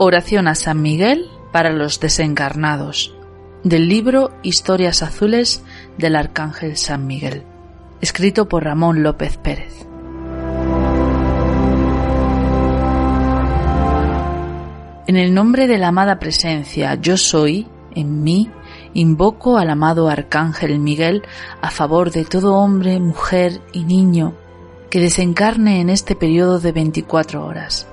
Oración a San Miguel para los desencarnados. Del libro Historias Azules del Arcángel San Miguel. Escrito por Ramón López Pérez. En el nombre de la amada presencia, yo soy, en mí, invoco al amado Arcángel Miguel a favor de todo hombre, mujer y niño que desencarne en este periodo de 24 horas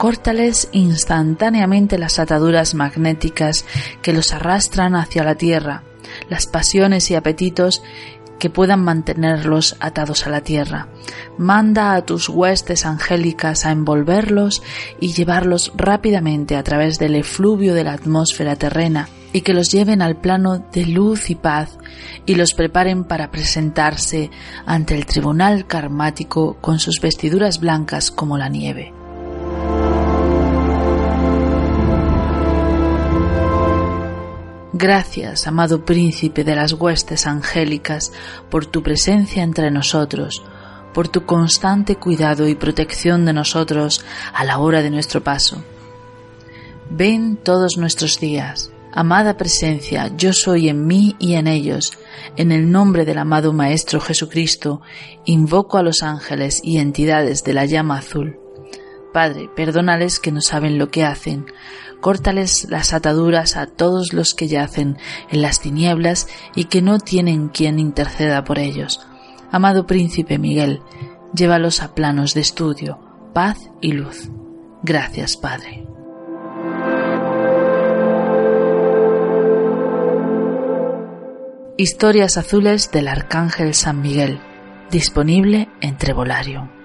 córtales instantáneamente las ataduras magnéticas que los arrastran hacia la tierra, las pasiones y apetitos que puedan mantenerlos atados a la tierra. Manda a tus huestes angélicas a envolverlos y llevarlos rápidamente a través del efluvio de la atmósfera terrena y que los lleven al plano de luz y paz y los preparen para presentarse ante el tribunal karmático con sus vestiduras blancas como la nieve. Gracias, amado príncipe de las huestes angélicas, por tu presencia entre nosotros, por tu constante cuidado y protección de nosotros a la hora de nuestro paso. Ven todos nuestros días. Amada presencia, yo soy en mí y en ellos. En el nombre del amado Maestro Jesucristo, invoco a los ángeles y entidades de la llama azul. Padre, perdónales que no saben lo que hacen córtales las ataduras a todos los que yacen en las tinieblas y que no tienen quien interceda por ellos. Amado príncipe Miguel, llévalos a planos de estudio, paz y luz. Gracias, Padre. Historias azules del Arcángel San Miguel, disponible en Trevolarium.